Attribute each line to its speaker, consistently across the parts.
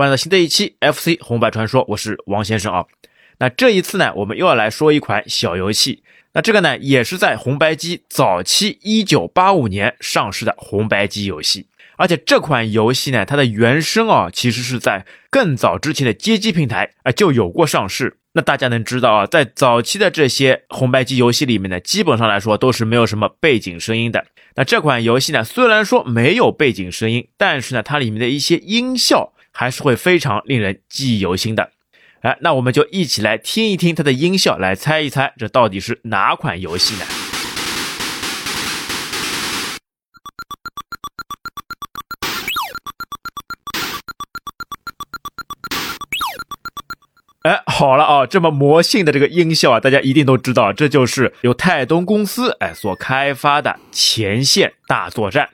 Speaker 1: 欢迎来到新的一期 FC 红白传说，我是王先生啊。那这一次呢，我们又要来说一款小游戏。那这个呢，也是在红白机早期一九八五年上市的红白机游戏。而且这款游戏呢，它的原声啊，其实是在更早之前的街机平台啊就有过上市。那大家能知道啊，在早期的这些红白机游戏里面呢，基本上来说都是没有什么背景声音的。那这款游戏呢，虽然说没有背景声音，但是呢，它里面的一些音效还是会非常令人记忆犹新的。哎，那我们就一起来听一听它的音效，来猜一猜这到底是哪款游戏呢？哎，好了啊，这么魔性的这个音效啊，大家一定都知道，这就是由泰东公司哎所开发的《前线大作战》。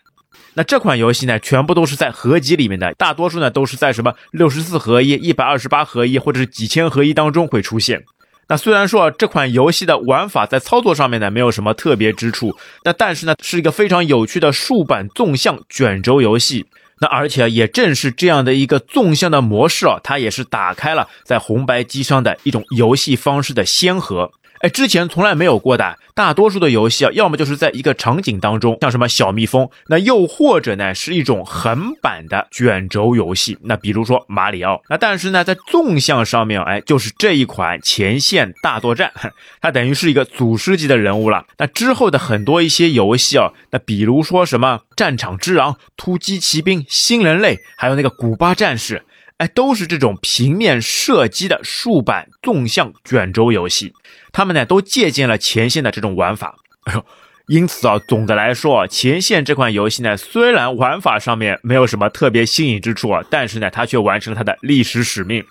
Speaker 1: 那这款游戏呢，全部都是在合集里面的，大多数呢都是在什么六十四合一、一百二十八合一或者是几千合一当中会出现。那虽然说这款游戏的玩法在操作上面呢没有什么特别之处，那但是呢是一个非常有趣的竖版纵向卷轴游戏。那而且也正是这样的一个纵向的模式啊，它也是打开了在红白机上的一种游戏方式的先河。哎，之前从来没有过的。大多数的游戏啊，要么就是在一个场景当中，像什么小蜜蜂，那又或者呢是一种横版的卷轴游戏，那比如说马里奥。那但是呢，在纵向上面，哎，就是这一款前线大作战，它等于是一个祖师级的人物了。那之后的很多一些游戏啊，那比如说什么战场之狼、突击骑兵、新人类，还有那个古巴战士，哎，都是这种平面射击的竖版纵向卷轴游戏。他们呢都借鉴了前线的这种玩法，哎呦，因此啊，总的来说啊，前线这款游戏呢，虽然玩法上面没有什么特别新颖之处啊，但是呢，它却完成了它的历史使命。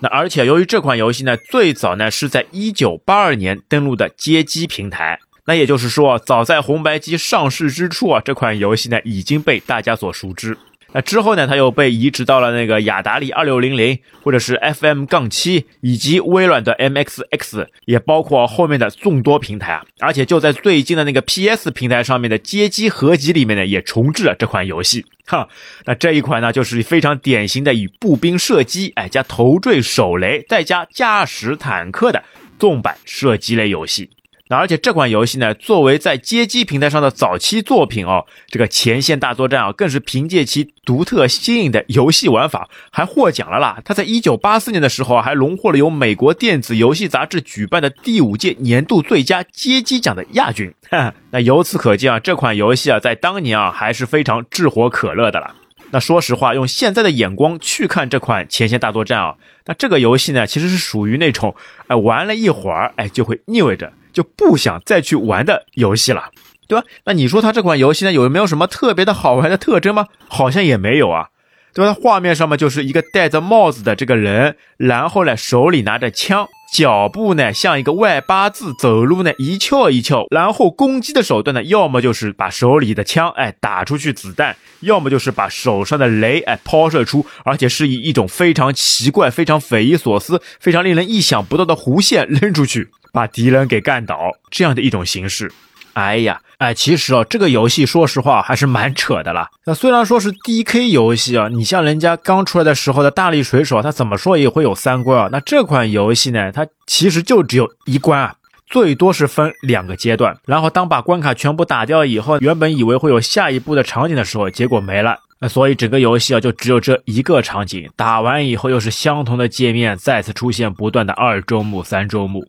Speaker 1: 那而且由于这款游戏呢，最早呢是在一九八二年登陆的街机平台，那也就是说，早在红白机上市之初啊，这款游戏呢已经被大家所熟知。那之后呢，它又被移植到了那个雅达利二六零零，或者是 FM 杠七，以及微软的 MXX，也包括后面的众多平台啊。而且就在最近的那个 PS 平台上面的街机合集里面呢，也重置了这款游戏。哈，那这一款呢，就是非常典型的以步兵射击，哎，加头坠手雷，再加驾驶坦克的纵版射击类游戏。而且这款游戏呢，作为在街机平台上的早期作品哦，这个前线大作战啊，更是凭借其独特新颖的游戏玩法，还获奖了啦。它在一九八四年的时候啊还荣获了由美国电子游戏杂志举办的第五届年度最佳街机奖的亚军。哈 那由此可见啊，这款游戏啊，在当年啊，还是非常炙火可热的了。那说实话，用现在的眼光去看这款前线大作战啊，那这个游戏呢，其实是属于那种，哎，玩了一会儿，哎，就会腻味着。就不想再去玩的游戏了，对吧？那你说它这款游戏呢，有没有什么特别的好玩的特征吗？好像也没有啊，对吧？画面上面就是一个戴着帽子的这个人，然后呢手里拿着枪，脚步呢像一个外八字，走路呢一翘一翘，然后攻击的手段呢，要么就是把手里的枪哎打出去子弹，要么就是把手上的雷哎抛射出，而且是以一种非常奇怪、非常匪夷所思、非常令人意想不到的弧线扔出去。把敌人给干倒，这样的一种形式。哎呀，哎，其实啊，这个游戏说实话还是蛮扯的啦。那虽然说是 D K 游戏啊，你像人家刚出来的时候的大力水手，他怎么说也会有三关啊。那这款游戏呢，它其实就只有一关啊，最多是分两个阶段。然后当把关卡全部打掉以后，原本以为会有下一步的场景的时候，结果没了。那所以整个游戏啊，就只有这一个场景，打完以后又是相同的界面，再次出现不断的二周目、三周目。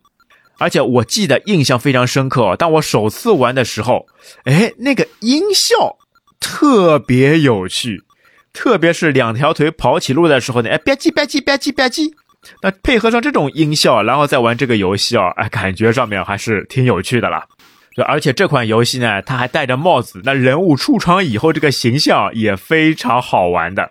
Speaker 1: 而且我记得印象非常深刻，当我首次玩的时候，哎，那个音效特别有趣，特别是两条腿跑起路的时候呢，哎，吧唧吧唧吧唧吧唧，那配合上这种音效，然后再玩这个游戏啊，哎，感觉上面还是挺有趣的啦。对，而且这款游戏呢，它还戴着帽子，那人物出场以后，这个形象也非常好玩的，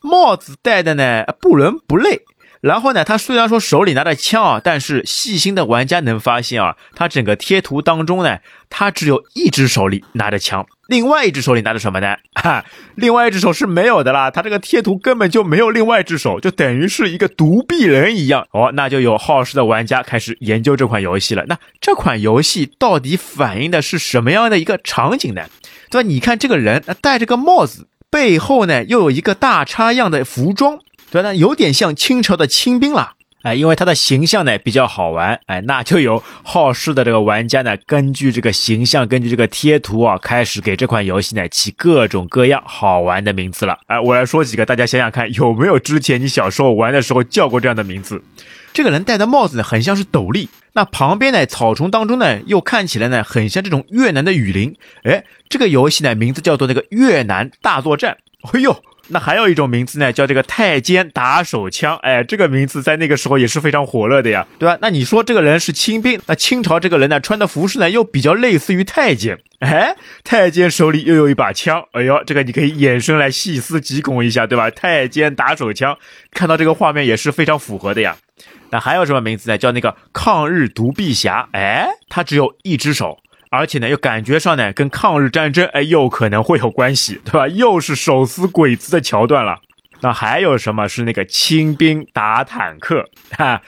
Speaker 1: 帽子戴的呢不伦不类。然后呢，他虽然说手里拿着枪啊，但是细心的玩家能发现啊，他整个贴图当中呢，他只有一只手里拿着枪，另外一只手里拿着什么呢？哈，另外一只手是没有的啦，他这个贴图根本就没有另外一只手，就等于是一个独臂人一样。哦，那就有好事的玩家开始研究这款游戏了。那这款游戏到底反映的是什么样的一个场景呢？对吧？你看这个人，戴着个帽子。背后呢，又有一个大叉样的服装，对，那有点像清朝的清兵了。哎，因为它的形象呢比较好玩，哎，那就有好事的这个玩家呢，根据这个形象，根据这个贴图啊，开始给这款游戏呢起各种各样好玩的名字了。哎，我来说几个，大家想想看，有没有之前你小时候玩的时候叫过这样的名字？这个人戴的帽子呢，很像是斗笠，那旁边呢草丛当中呢，又看起来呢很像这种越南的雨林。哎，这个游戏呢名字叫做那个越南大作战。哎呦！那还有一种名字呢，叫这个太监打手枪。哎，这个名字在那个时候也是非常火热的呀，对吧？那你说这个人是清兵，那清朝这个人呢，穿的服饰呢又比较类似于太监。哎，太监手里又有一把枪。哎呦，这个你可以衍生来细思极恐一下，对吧？太监打手枪，看到这个画面也是非常符合的呀。那还有什么名字呢？叫那个抗日独臂侠。哎，他只有一只手。而且呢，又感觉上呢，跟抗日战争哎，又可能会有关系，对吧？又是手撕鬼子的桥段了。那还有什么是那个清兵打坦克？哈，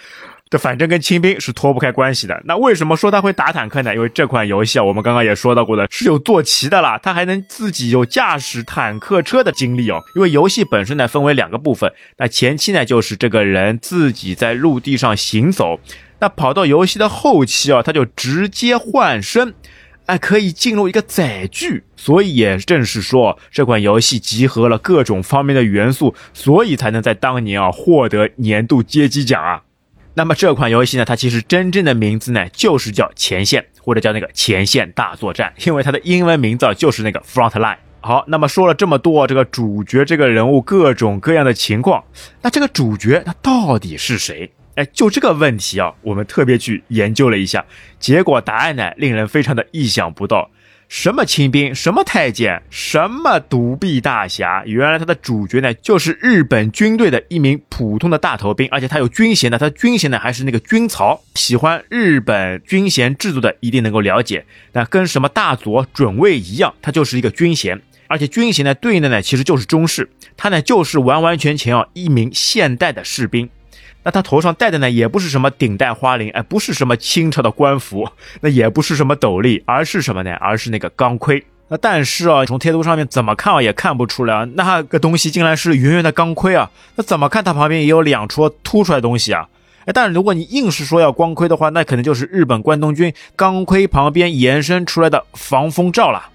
Speaker 1: 这反正跟清兵是脱不开关系的。那为什么说他会打坦克呢？因为这款游戏啊，我们刚刚也说到过的，是有坐骑的啦，他还能自己有驾驶坦克车的经历哦。因为游戏本身呢，分为两个部分。那前期呢，就是这个人自己在陆地上行走。那跑到游戏的后期啊，他就直接换身，哎，可以进入一个载具。所以也正是说，这款游戏集合了各种方面的元素，所以才能在当年啊获得年度街机奖啊。那么这款游戏呢，它其实真正的名字呢，就是叫《前线》或者叫那个《前线大作战》，因为它的英文名字就是那个 Front Line。好，那么说了这么多，这个主角这个人物各种各样的情况，那这个主角他到底是谁？哎，就这个问题啊，我们特别去研究了一下，结果答案呢，令人非常的意想不到。什么清兵，什么太监，什么独臂大侠，原来他的主角呢，就是日本军队的一名普通的大头兵，而且他有军衔的，他军衔呢还是那个军曹。喜欢日本军衔制度的一定能够了解，那跟什么大佐、准尉一样，他就是一个军衔，而且军衔呢对应的呢其实就是中士，他呢就是完完全全啊一名现代的士兵。那他头上戴的呢，也不是什么顶戴花翎，哎，不是什么清朝的官服，那也不是什么斗笠，而是什么呢？而是那个钢盔。那但是啊，从贴图上面怎么看啊，也看不出来，那个东西竟然是圆圆的钢盔啊。那怎么看它旁边也有两撮凸出来的东西啊？哎，但是如果你硬是说要光盔的话，那可能就是日本关东军钢盔旁边延伸出来的防风罩了。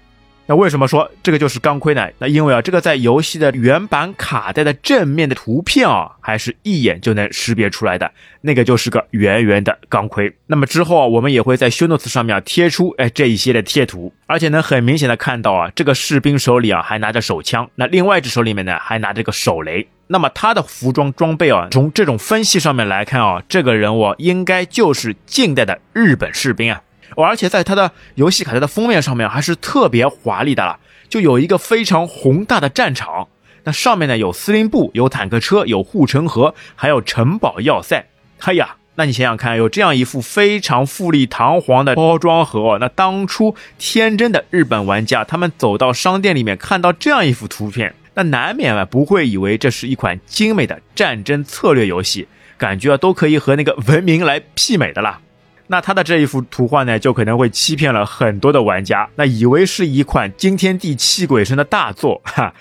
Speaker 1: 那为什么说这个就是钢盔呢？那因为啊，这个在游戏的原版卡带的正面的图片啊，还是一眼就能识别出来的，那个就是个圆圆的钢盔。那么之后啊，我们也会在 show notes 上面啊贴出哎这一些的贴图，而且能很明显的看到啊，这个士兵手里啊还拿着手枪，那另外一只手里面呢还拿着个手雷。那么他的服装装备啊，从这种分析上面来看啊，这个人物应该就是近代的日本士兵啊。而且在它的游戏卡带的封面上面还是特别华丽的了，就有一个非常宏大的战场，那上面呢有司令部、有坦克车、有护城河，还有城堡要塞。哎呀，那你想想看，有这样一副非常富丽堂皇的包装盒，那当初天真的日本玩家，他们走到商店里面看到这样一幅图片，那难免啊不会以为这是一款精美的战争策略游戏，感觉啊都可以和那个文明来媲美的啦。那他的这一幅图画呢，就可能会欺骗了很多的玩家，那以为是一款惊天地泣鬼神的大作，哈，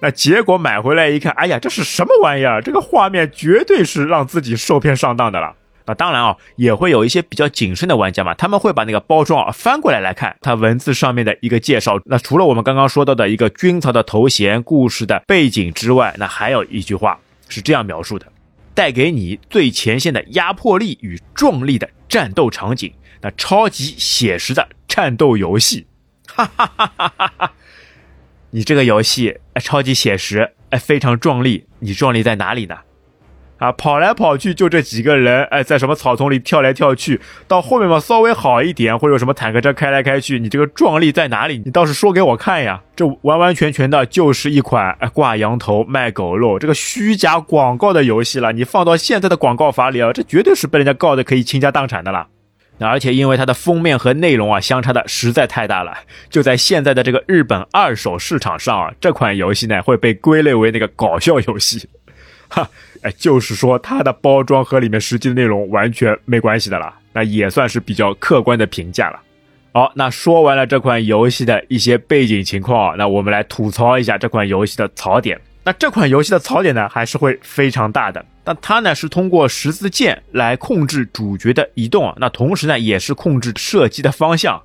Speaker 1: 那结果买回来一看，哎呀，这是什么玩意儿？这个画面绝对是让自己受骗上当的了。那当然啊，也会有一些比较谨慎的玩家嘛，他们会把那个包装啊翻过来来看，它文字上面的一个介绍。那除了我们刚刚说到的一个军曹的头衔、故事的背景之外，那还有一句话是这样描述的。带给你最前线的压迫力与壮丽的战斗场景，那超级写实的战斗游戏，哈哈哈哈哈哈！你这个游戏，超级写实哎，非常壮丽，你壮丽在哪里呢？啊，跑来跑去就这几个人，哎，在什么草丛里跳来跳去，到后面嘛稍微好一点，或者有什么坦克车开来开去，你这个壮丽在哪里？你倒是说给我看呀！这完完全全的就是一款挂羊头卖狗肉、这个虚假广告的游戏了。你放到现在的广告法里啊，这绝对是被人家告的可以倾家荡产的了。而且因为它的封面和内容啊相差的实在太大了，就在现在的这个日本二手市场上啊，这款游戏呢会被归类为那个搞笑游戏。哈，哎，就是说它的包装和里面实际的内容完全没关系的了，那也算是比较客观的评价了。好，那说完了这款游戏的一些背景情况，那我们来吐槽一下这款游戏的槽点。那这款游戏的槽点呢，还是会非常大的。那它呢是通过十字键来控制主角的移动，那同时呢也是控制射击的方向。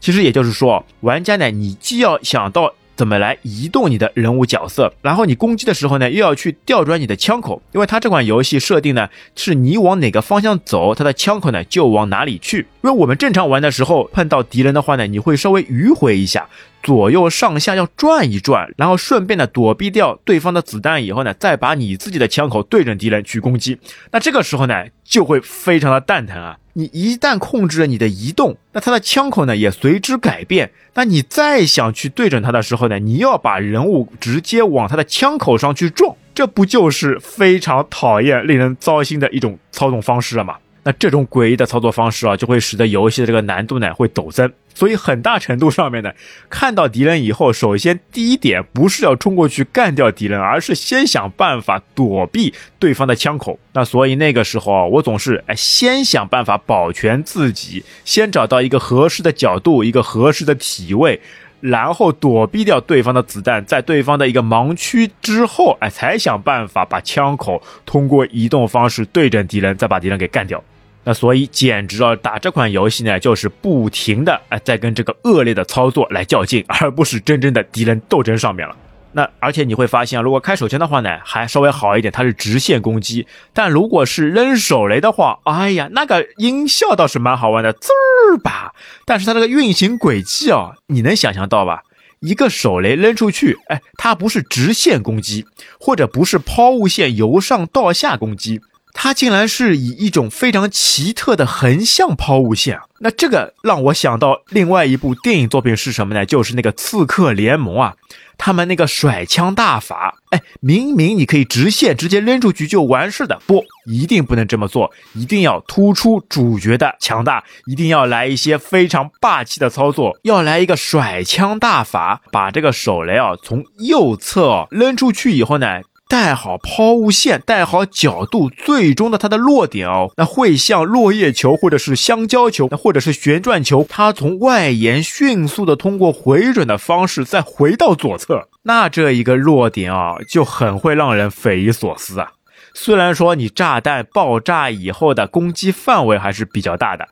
Speaker 1: 其实也就是说，玩家呢，你既要想到。怎么来移动你的人物角色？然后你攻击的时候呢，又要去调转你的枪口，因为它这款游戏设定呢，是你往哪个方向走，它的枪口呢就往哪里去。因为我们正常玩的时候碰到敌人的话呢，你会稍微迂回一下，左右上下要转一转，然后顺便呢躲避掉对方的子弹以后呢，再把你自己的枪口对准敌人去攻击。那这个时候呢，就会非常的蛋疼啊。你一旦控制了你的移动，那他的枪口呢也随之改变。那你再想去对准他的时候呢，你要把人物直接往他的枪口上去撞，这不就是非常讨厌、令人糟心的一种操纵方式了吗？那这种诡异的操作方式啊，就会使得游戏的这个难度呢会陡增。所以很大程度上面呢，看到敌人以后，首先第一点不是要冲过去干掉敌人，而是先想办法躲避对方的枪口。那所以那个时候啊，我总是哎先想办法保全自己，先找到一个合适的角度，一个合适的体位，然后躲避掉对方的子弹，在对方的一个盲区之后，哎才想办法把枪口通过移动方式对准敌人，再把敌人给干掉。那所以简直啊，打这款游戏呢，就是不停的哎，在跟这个恶劣的操作来较劲，而不是真正的敌人斗争上面了。那而且你会发现，如果开手枪的话呢，还稍微好一点，它是直线攻击；但如果是扔手雷的话，哎呀，那个音效倒是蛮好玩的，滋儿吧。但是它这个运行轨迹啊，你能想象到吧？一个手雷扔出去，哎，它不是直线攻击，或者不是抛物线由上到下攻击。它竟然是以一种非常奇特的横向抛物线，那这个让我想到另外一部电影作品是什么呢？就是那个《刺客联盟》啊，他们那个甩枪大法，哎，明明你可以直线直接扔出去就完事的，不，一定不能这么做，一定要突出主角的强大，一定要来一些非常霸气的操作，要来一个甩枪大法，把这个手雷啊从右侧扔出去以后呢。带好抛物线，带好角度，最终的它的落点哦，那会像落叶球或者是香蕉球，那或者是旋转球，它从外沿迅速的通过回转的方式再回到左侧，那这一个落点啊，就很会让人匪夷所思啊。虽然说你炸弹爆炸以后的攻击范围还是比较大的。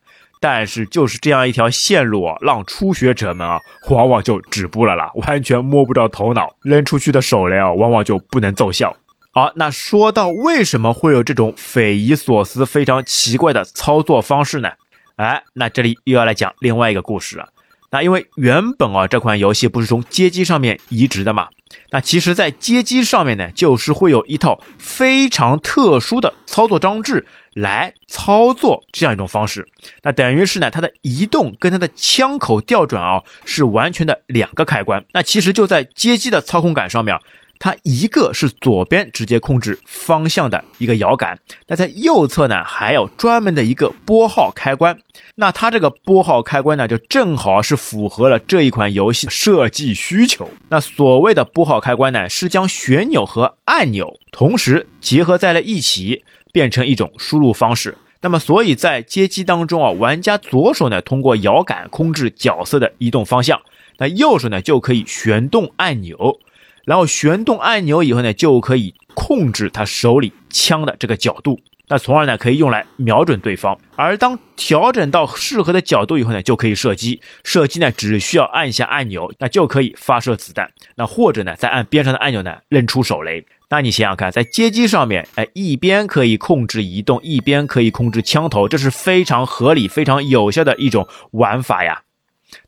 Speaker 1: 但是就是这样一条线路啊，让初学者们啊，往往就止步了啦，完全摸不着头脑，扔出去的手雷啊，往往就不能奏效。好，那说到为什么会有这种匪夷所思、非常奇怪的操作方式呢？哎，那这里又要来讲另外一个故事了。那因为原本啊，这款游戏不是从街机上面移植的嘛？那其实，在街机上面呢，就是会有一套非常特殊的操作装置来操作这样一种方式。那等于是呢，它的移动跟它的枪口调转啊，是完全的两个开关。那其实就在街机的操控感上面。它一个是左边直接控制方向的一个摇杆，那在右侧呢还有专门的一个拨号开关。那它这个拨号开关呢，就正好是符合了这一款游戏设计需求。那所谓的拨号开关呢，是将旋钮和按钮同时结合在了一起，变成一种输入方式。那么，所以在街机当中啊，玩家左手呢通过摇杆控制角色的移动方向，那右手呢就可以旋动按钮。然后旋动按钮以后呢，就可以控制他手里枪的这个角度，那从而呢可以用来瞄准对方。而当调整到适合的角度以后呢，就可以射击。射击呢只需要按下按钮，那就可以发射子弹。那或者呢再按边上的按钮呢扔出手雷。那你想想看，在街机上面，哎，一边可以控制移动，一边可以控制枪头，这是非常合理、非常有效的一种玩法呀。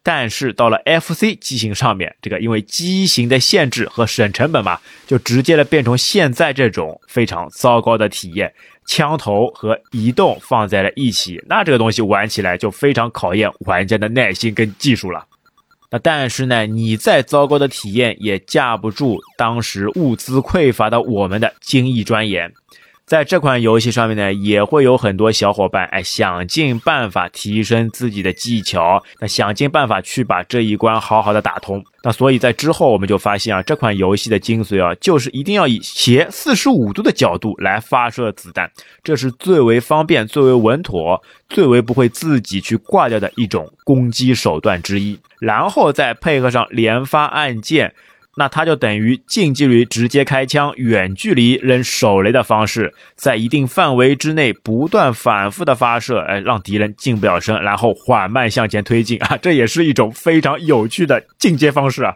Speaker 1: 但是到了 FC 机型上面，这个因为机型的限制和省成本嘛，就直接的变成现在这种非常糟糕的体验。枪头和移动放在了一起，那这个东西玩起来就非常考验玩家的耐心跟技术了。那但是呢，你再糟糕的体验也架不住当时物资匮乏的我们的精益钻研。在这款游戏上面呢，也会有很多小伙伴哎，想尽办法提升自己的技巧，那想尽办法去把这一关好好的打通。那所以在之后我们就发现啊，这款游戏的精髓啊，就是一定要以斜四十五度的角度来发射子弹，这是最为方便、最为稳妥、最为不会自己去挂掉的一种攻击手段之一。然后再配合上连发按键。那它就等于近距离直接开枪、远距离扔手雷的方式，在一定范围之内不断反复的发射，哎，让敌人近不了身，然后缓慢向前推进啊，这也是一种非常有趣的进阶方式啊。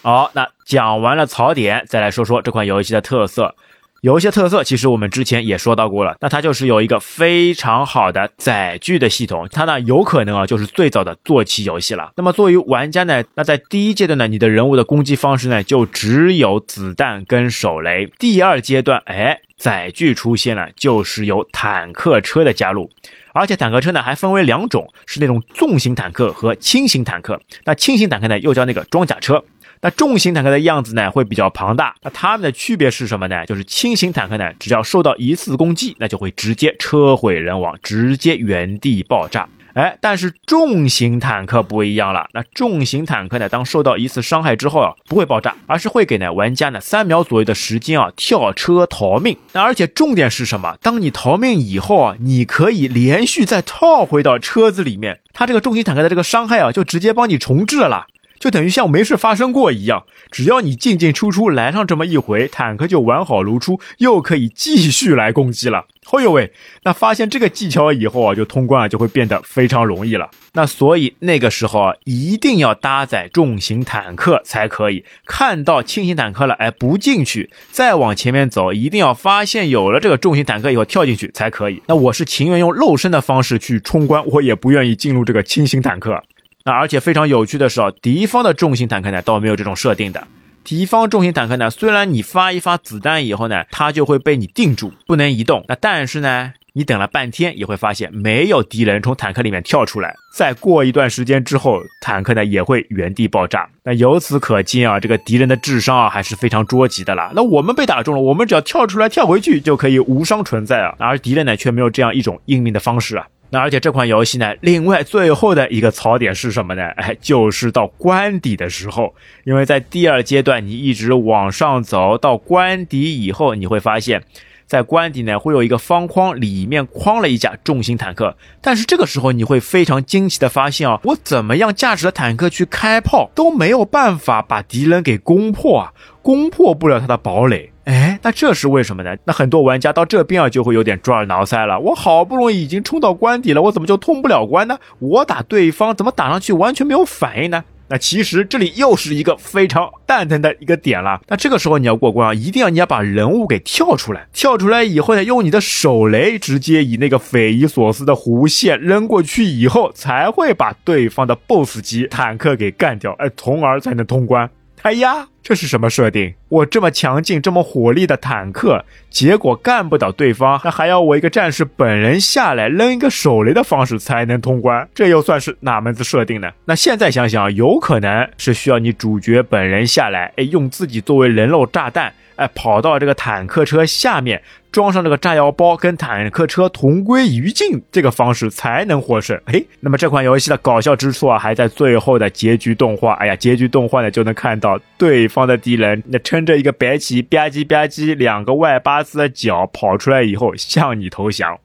Speaker 1: 好，那讲完了槽点，再来说说这款游戏的特色。有一些特色，其实我们之前也说到过了。那它就是有一个非常好的载具的系统，它呢有可能啊就是最早的坐骑游戏了。那么作为玩家呢，那在第一阶段呢，你的人物的攻击方式呢就只有子弹跟手雷。第二阶段，哎，载具出现了，就是有坦克车的加入，而且坦克车呢还分为两种，是那种重型坦克和轻型坦克。那轻型坦克呢又叫那个装甲车。那重型坦克的样子呢，会比较庞大。那它们的区别是什么呢？就是轻型坦克呢，只要受到一次攻击，那就会直接车毁人亡，直接原地爆炸。哎，但是重型坦克不一样了。那重型坦克呢，当受到一次伤害之后啊，不会爆炸，而是会给呢玩家呢三秒左右的时间啊跳车逃命。那而且重点是什么？当你逃命以后啊，你可以连续再套回到车子里面，它这个重型坦克的这个伤害啊，就直接帮你重置了。就等于像没事发生过一样，只要你进进出出来上这么一回，坦克就完好如初，又可以继续来攻击了。哦呦喂，那发现这个技巧以后啊，就通关啊就会变得非常容易了。那所以那个时候啊，一定要搭载重型坦克才可以。看到轻型坦克了，哎，不进去，再往前面走，一定要发现有了这个重型坦克以后跳进去才可以。那我是情愿用肉身的方式去冲关，我也不愿意进入这个轻型坦克。那而且非常有趣的是啊，敌方的重型坦克呢倒没有这种设定的。敌方重型坦克呢，虽然你发一发子弹以后呢，它就会被你定住，不能移动。那但是呢，你等了半天也会发现没有敌人从坦克里面跳出来。再过一段时间之后，坦克呢也会原地爆炸。那由此可见啊，这个敌人的智商啊还是非常捉急的啦。那我们被打中了，我们只要跳出来跳回去就可以无伤存在啊，而敌人呢却没有这样一种应命的方式啊。那而且这款游戏呢，另外最后的一个槽点是什么呢？哎，就是到关底的时候，因为在第二阶段你一直往上走到关底以后，你会发现，在关底呢会有一个方框，里面框了一架重型坦克。但是这个时候你会非常惊奇的发现啊，我怎么样驾驶着坦克去开炮都没有办法把敌人给攻破啊，攻破不了他的堡垒。哎，那这是为什么呢？那很多玩家到这边啊，就会有点抓耳挠腮了。我好不容易已经冲到关底了，我怎么就通不了关呢？我打对方怎么打上去完全没有反应呢？那其实这里又是一个非常蛋疼的一个点了。那这个时候你要过关啊，一定要你要把人物给跳出来，跳出来以后呢，用你的手雷直接以那个匪夷所思的弧线扔过去以后，才会把对方的 BOSS 级坦克给干掉，哎，从而才能通关。哎呀，这是什么设定？我这么强劲、这么火力的坦克，结果干不倒对方，那还要我一个战士本人下来扔一个手雷的方式才能通关？这又算是哪门子设定呢？那现在想想，有可能是需要你主角本人下来，哎，用自己作为人肉炸弹。哎，跑到这个坦克车下面，装上这个炸药包，跟坦克车同归于尽，这个方式才能获胜。哎，那么这款游戏的搞笑之处啊，还在最后的结局动画。哎呀，结局动画呢，就能看到对方的敌人那撑着一个白旗，吧唧吧唧，两个外八字的脚跑出来以后，向你投降。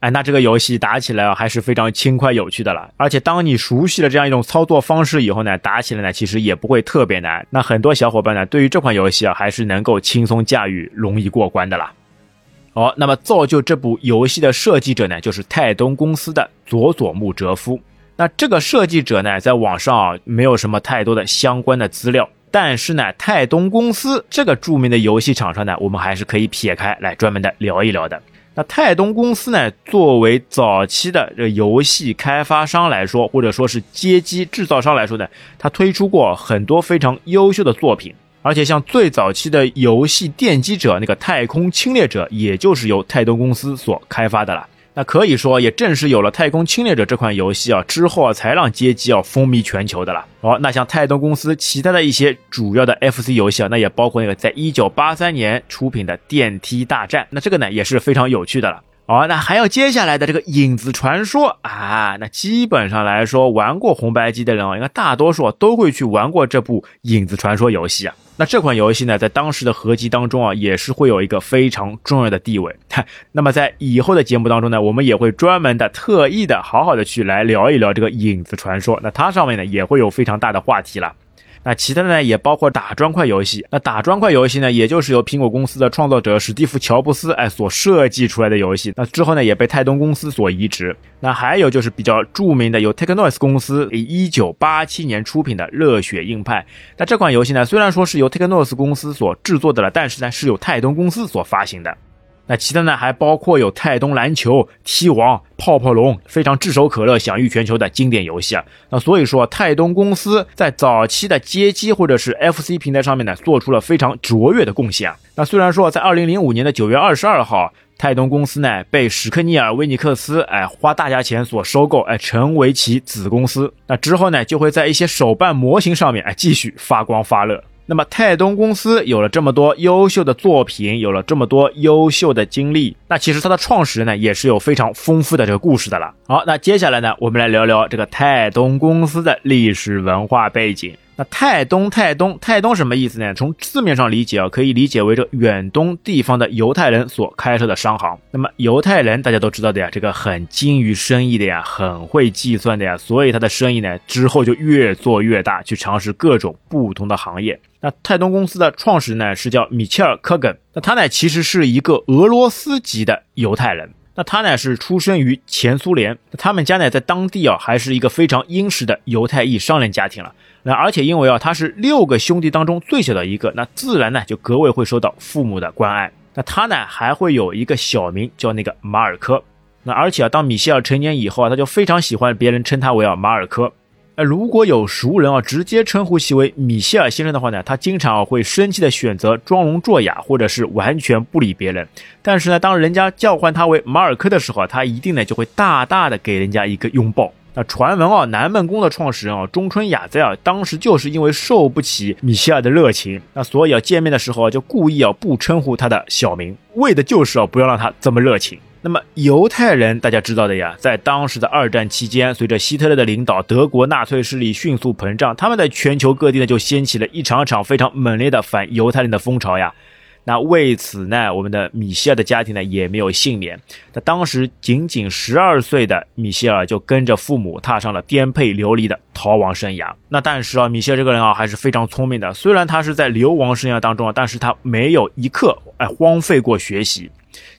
Speaker 1: 哎，那这个游戏打起来还是非常轻快有趣的了。而且当你熟悉了这样一种操作方式以后呢，打起来呢其实也不会特别难。那很多小伙伴呢对于这款游戏啊还是能够轻松驾驭、容易过关的啦。好，那么造就这部游戏的设计者呢就是泰东公司的佐佐木哲夫。那这个设计者呢在网上啊没有什么太多的相关的资料，但是呢泰东公司这个著名的游戏厂商呢，我们还是可以撇开来专门的聊一聊的。那泰东公司呢？作为早期的这个游戏开发商来说，或者说是街机制造商来说呢，它推出过很多非常优秀的作品，而且像最早期的游戏奠基者那个《太空侵略者》，也就是由泰东公司所开发的了。那可以说，也正是有了《太空侵略者》这款游戏啊，之后啊，才让街机啊风靡全球的了。哦，那像泰东公司其他的一些主要的 FC 游戏啊，那也包括那个在一九八三年出品的《电梯大战》，那这个呢也是非常有趣的了。哦，那还有接下来的这个《影子传说》啊，那基本上来说，玩过红白机的人啊，应该大多数都会去玩过这部《影子传说》游戏啊。那这款游戏呢，在当时的合集当中啊，也是会有一个非常重要的地位。那么在以后的节目当中呢，我们也会专门的、特意的、好好的去来聊一聊这个《影子传说》。那它上面呢，也会有非常大的话题了。那其他的呢，也包括打砖块游戏。那打砖块游戏呢，也就是由苹果公司的创作者史蒂夫·乔布斯哎所设计出来的游戏。那之后呢，也被泰东公司所移植。那还有就是比较著名的，由 Technoise 公司一九八七年出品的《热血硬派》。那这款游戏呢，虽然说是由 Technoise 公司所制作的了，但是呢，是由泰东公司所发行的。那其他呢，还包括有泰东篮球、踢王、泡泡龙，非常炙手可热、享誉全球的经典游戏啊。那所以说，泰东公司在早期的街机或者是 FC 平台上面呢，做出了非常卓越的贡献。那虽然说在二零零五年的九月二十二号，泰东公司呢被史克尼尔威尼克斯哎花大价钱所收购，哎成为其子公司。那之后呢，就会在一些手办模型上面哎继续发光发热。那么泰东公司有了这么多优秀的作品，有了这么多优秀的经历，那其实它的创始人呢也是有非常丰富的这个故事的了。好，那接下来呢，我们来聊聊这个泰东公司的历史文化背景。那泰东，泰东，泰东什么意思呢？从字面上理解啊，可以理解为这远东地方的犹太人所开设的商行。那么犹太人大家都知道的呀，这个很精于生意的呀，很会计算的呀，所以他的生意呢之后就越做越大，去尝试各种不同的行业。那泰东公司的创始人呢是叫米切尔·科根，那他呢其实是一个俄罗斯籍的犹太人，那他呢是出生于前苏联，他们家呢在当地啊还是一个非常殷实的犹太裔商人家庭了，那而且因为啊他是六个兄弟当中最小的一个，那自然呢就格外会受到父母的关爱，那他呢还会有一个小名叫那个马尔科，那而且啊当米歇尔成年以后啊他就非常喜欢别人称他为啊马尔科。如果有熟人啊，直接称呼其为米歇尔先生的话呢，他经常啊会生气的选择装聋作哑，或者是完全不理别人。但是呢，当人家叫唤他为马尔科的时候，他一定呢就会大大的给人家一个拥抱。那传闻啊，南梦宫的创始人啊，中村雅哉啊，当时就是因为受不起米歇尔的热情，那所以啊见面的时候就故意啊不称呼他的小名，为的就是啊不要让他这么热情。那么犹太人，大家知道的呀，在当时的二战期间，随着希特勒的领导，德国纳粹势力迅速膨胀，他们在全球各地呢就掀起了一场场非常猛烈的反犹太人的风潮呀。那为此呢，我们的米歇尔的家庭呢也没有幸免。那当时仅仅十二岁的米歇尔就跟着父母踏上了颠沛流离的逃亡生涯。那但是啊，米歇尔这个人啊还是非常聪明的，虽然他是在流亡生涯当中啊，但是他没有一刻哎荒废过学习。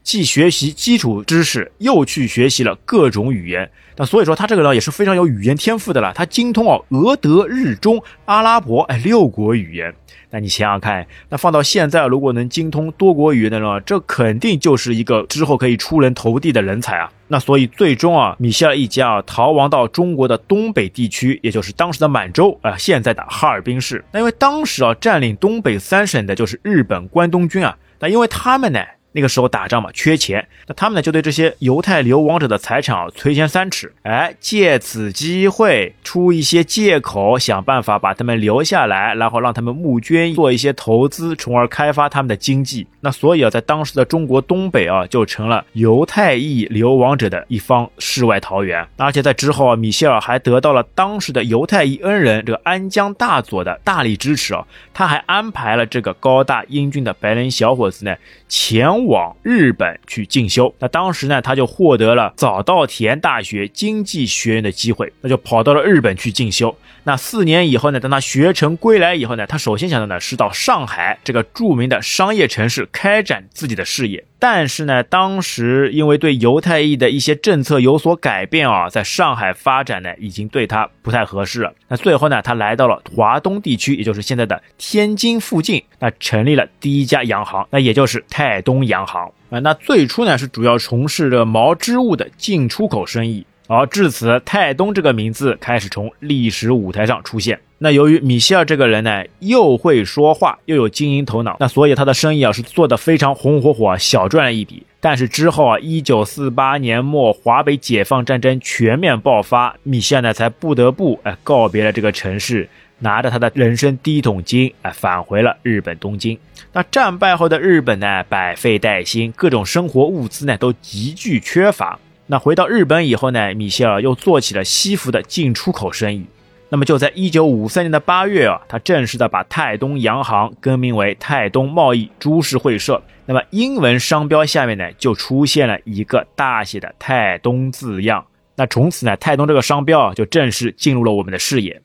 Speaker 1: 既学习基础知识，又去学习了各种语言。那所以说，他这个人也是非常有语言天赋的了。他精通哦，俄、德、日、中、阿拉伯哎六国语言。那你想想看，那放到现在，如果能精通多国语言的人，这肯定就是一个之后可以出人头地的人才啊。那所以最终啊，米歇尔一家啊逃亡到中国的东北地区，也就是当时的满洲啊，现在的哈尔滨市。那因为当时啊，占领东北三省的就是日本关东军啊。那因为他们呢。那个时候打仗嘛，缺钱，那他们呢就对这些犹太流亡者的财产啊垂涎三尺，哎，借此机会出一些借口，想办法把他们留下来，然后让他们募捐做一些投资，从而开发他们的经济。那所以啊，在当时的中国东北啊，就成了犹太裔流亡者的一方世外桃源。而且在之后啊，米歇尔还得到了当时的犹太裔恩人这个安江大佐的大力支持啊，他还安排了这个高大英俊的白人小伙子呢前。往日本去进修，那当时呢，他就获得了早稻田大学经济学院的机会，那就跑到了日本去进修。那四年以后呢，当他学成归来以后呢，他首先想到呢是到上海这个著名的商业城市开展自己的事业。但是呢，当时因为对犹太裔的一些政策有所改变啊，在上海发展呢，已经对他不太合适了。那最后呢，他来到了华东地区，也就是现在的天津附近，那成立了第一家洋行，那也就是泰东洋行啊。那最初呢，是主要从事着毛织物的进出口生意。而至此，泰东这个名字开始从历史舞台上出现。那由于米歇尔这个人呢，又会说话，又有经营头脑，那所以他的生意啊是做的非常红红火火，小赚了一笔。但是之后啊，一九四八年末，华北解放战争全面爆发，米歇尔呢才不得不哎告别了这个城市，拿着他的人生第一桶金哎返回了日本东京。那战败后的日本呢，百废待兴，各种生活物资呢都急剧缺乏。那回到日本以后呢，米歇尔又做起了西服的进出口生意。那么就在一九五三年的八月啊，他正式的把泰东洋行更名为泰东贸易株式会社。那么英文商标下面呢，就出现了一个大写的泰东字样。那从此呢，泰东这个商标啊，就正式进入了我们的视野。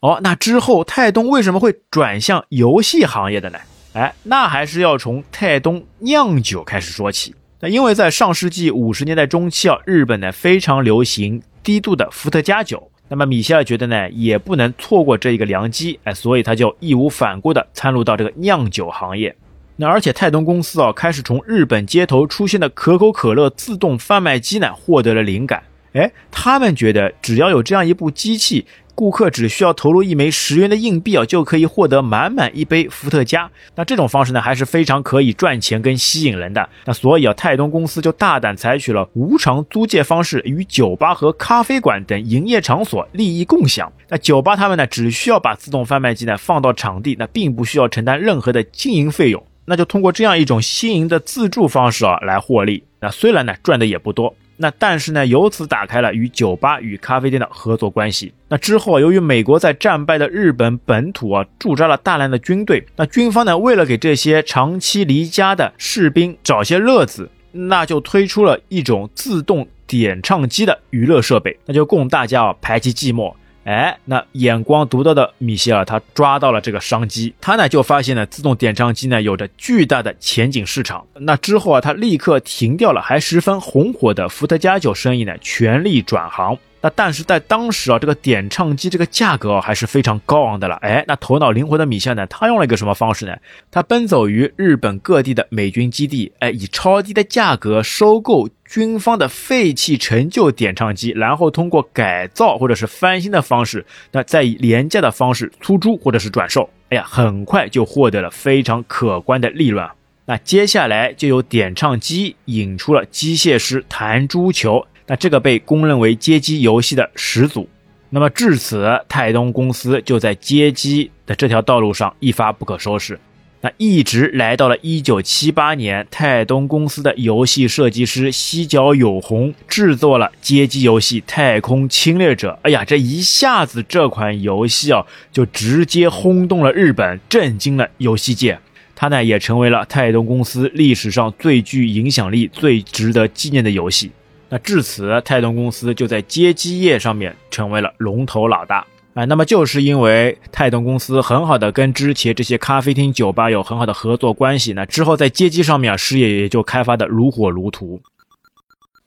Speaker 1: 哦，那之后泰东为什么会转向游戏行业的呢？哎，那还是要从泰东酿酒开始说起。那因为在上世纪五十年代中期啊，日本呢非常流行低度的伏特加酒。那么米歇尔觉得呢，也不能错过这一个良机，哎，所以他就义无反顾地参入到这个酿酒行业。那而且泰东公司啊，开始从日本街头出现的可口可乐自动贩卖机呢，获得了灵感。哎，他们觉得只要有这样一部机器。顾客只需要投入一枚十元的硬币啊，就可以获得满满一杯伏特加。那这种方式呢，还是非常可以赚钱跟吸引人的。那所以啊，泰东公司就大胆采取了无偿租借方式，与酒吧和咖啡馆等营业场所利益共享。那酒吧他们呢，只需要把自动贩卖机呢放到场地，那并不需要承担任何的经营费用，那就通过这样一种新颖的自助方式啊来获利。那虽然呢赚的也不多。那但是呢，由此打开了与酒吧与咖啡店的合作关系。那之后，由于美国在战败的日本本土啊驻扎了大量的军队，那军方呢为了给这些长期离家的士兵找些乐子，那就推出了一种自动点唱机的娱乐设备，那就供大家啊排解寂寞。哎，那眼光独到的米歇尔他抓到了这个商机，他呢就发现呢自动点唱机呢有着巨大的前景市场。那之后啊，他立刻停掉了还十分红火的伏特加酒生意呢，全力转行。那但是在当时啊，这个点唱机这个价格还是非常高昂的了。哎，那头脑灵活的米歇尔呢，他用了一个什么方式呢？他奔走于日本各地的美军基地，哎，以超低的价格收购军方的废弃陈旧点唱机，然后通过改造或者是翻新的方式，那再以廉价的方式出租或者是转售。哎呀，很快就获得了非常可观的利润。那接下来就由点唱机引出了机械师弹珠球。那这个被公认为街机游戏的始祖，那么至此，泰东公司就在街机的这条道路上一发不可收拾。那一直来到了一九七八年，泰东公司的游戏设计师西角有宏制作了街机游戏《太空侵略者》。哎呀，这一下子这款游戏啊，就直接轰动了日本，震惊了游戏界。它呢，也成为了泰东公司历史上最具影响力、最值得纪念的游戏。那至此，泰东公司就在街机业上面成为了龙头老大。啊，那么就是因为泰东公司很好的跟之前这些咖啡厅、酒吧有很好的合作关系，那之后在街机上面啊，事业也就开发的如火如荼。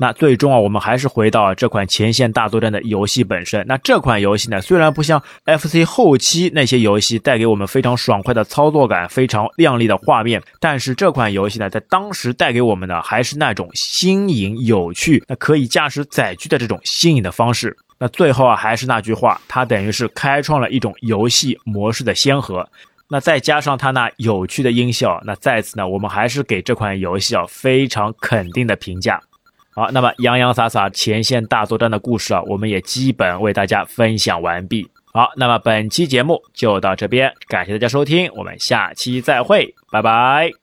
Speaker 1: 那最终啊，我们还是回到这款前线大作战的游戏本身。那这款游戏呢，虽然不像 FC 后期那些游戏带给我们非常爽快的操作感、非常亮丽的画面，但是这款游戏呢，在当时带给我们的还是那种新颖、有趣、那可以驾驶载具的这种新颖的方式。那最后啊，还是那句话，它等于是开创了一种游戏模式的先河。那再加上它那有趣的音效，那在此呢，我们还是给这款游戏啊非常肯定的评价。好，那么洋洋洒洒前线大作战的故事啊，我们也基本为大家分享完毕。好，那么本期节目就到这边，感谢大家收听，我们下期再会，拜拜。